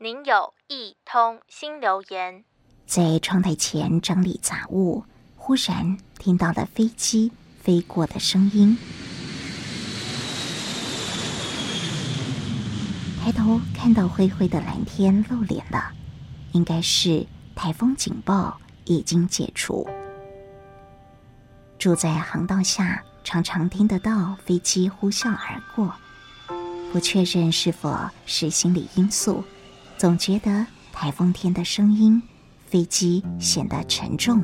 您有一通新留言。在窗台前整理杂物，忽然听到了飞机飞过的声音。抬头看到灰灰的蓝天露脸了，应该是台风警报已经解除。住在航道下，常常听得到飞机呼啸而过，不确认是否是心理因素，总觉得台风天的声音，飞机显得沉重，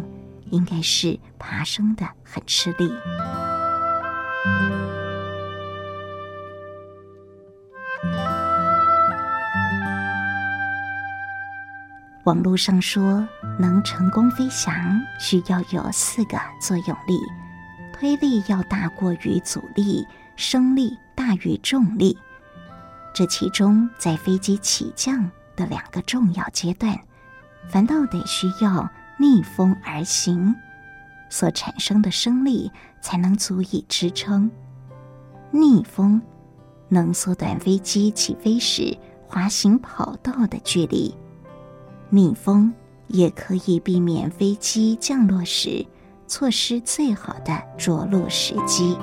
应该是爬升的很吃力。网络上说，能成功飞翔需要有四个作用力：推力要大过于阻力，升力大于重力。这其中，在飞机起降的两个重要阶段，反倒得需要逆风而行，所产生的升力才能足以支撑。逆风能缩短飞机起飞时滑行跑道的距离。逆风也可以避免飞机降落时错失最好的着陆时机。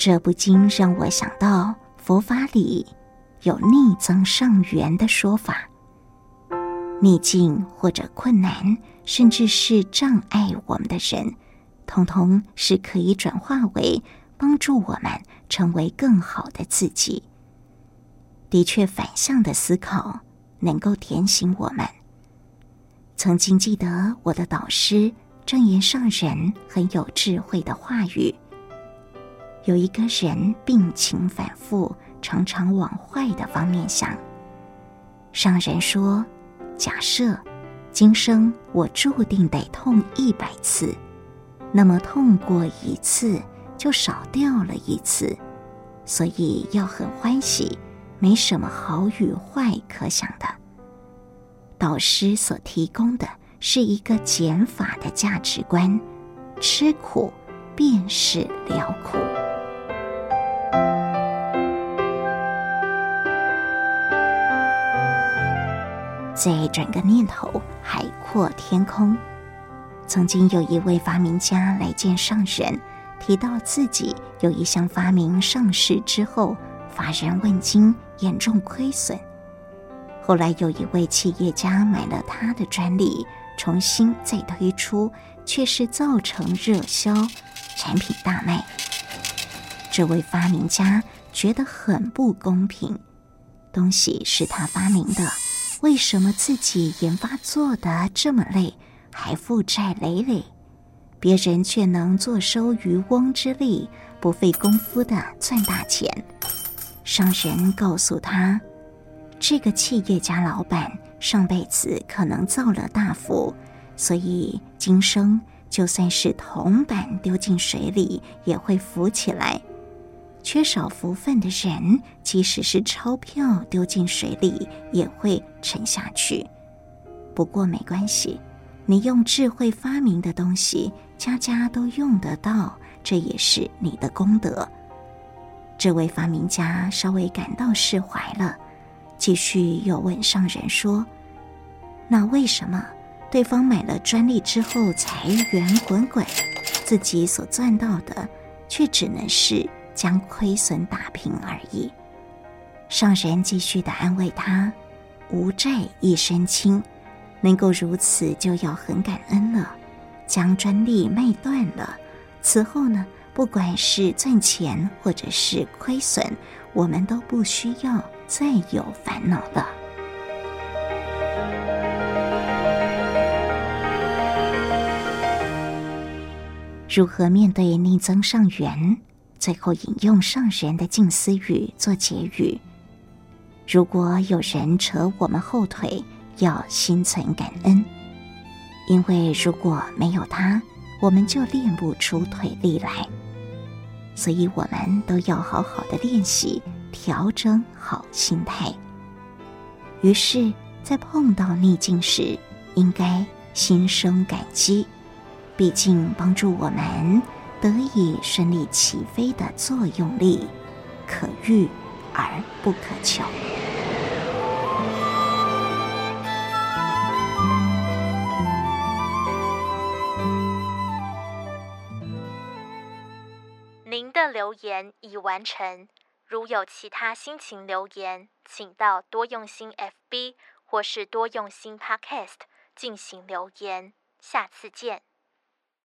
这不禁让我想到佛法里有逆增上缘的说法。逆境或者困难，甚至是障碍我们的人，通通是可以转化为帮助我们成为更好的自己。的确，反向的思考能够点醒我们。曾经记得我的导师正言上人很有智慧的话语：有一个人病情反复，常常往坏的方面想。上人说：“假设今生我注定得痛一百次，那么痛过一次就少掉了一次，所以要很欢喜。”没什么好与坏可想的。导师所提供的是一个减法的价值观，吃苦便是了苦。再转个念头，海阔天空。曾经有一位发明家来见上人，提到自己有一项发明上市之后，乏人问津。严重亏损。后来有一位企业家买了他的专利，重新再推出，却是造成热销，产品大卖。这位发明家觉得很不公平，东西是他发明的，为什么自己研发做得这么累，还负债累累？别人却能坐收渔翁之利，不费功夫的赚大钱。商人告诉他，这个企业家老板上辈子可能造了大福，所以今生就算是铜板丢进水里也会浮起来。缺少福分的人，即使是钞票丢进水里也会沉下去。不过没关系，你用智慧发明的东西，家家都用得到，这也是你的功德。这位发明家稍微感到释怀了，继续又问上人说：“那为什么对方买了专利之后财源滚滚，自己所赚到的却只能是将亏损打平而已？”上人继续的安慰他：“无债一身轻，能够如此就要很感恩了。将专利卖断了，此后呢？”不管是赚钱或者是亏损，我们都不需要再有烦恼了。如何面对逆增上缘？最后引用上人的静思语做结语：如果有人扯我们后腿，要心存感恩，因为如果没有他，我们就练不出腿力来。所以，我们都要好好的练习，调整好心态。于是，在碰到逆境时，应该心生感激，毕竟帮助我们得以顺利起飞的作用力，可遇而不可求。您的留言已完成。如有其他心情留言，请到多用心 FB 或是多用心 Podcast 进行留言。下次见。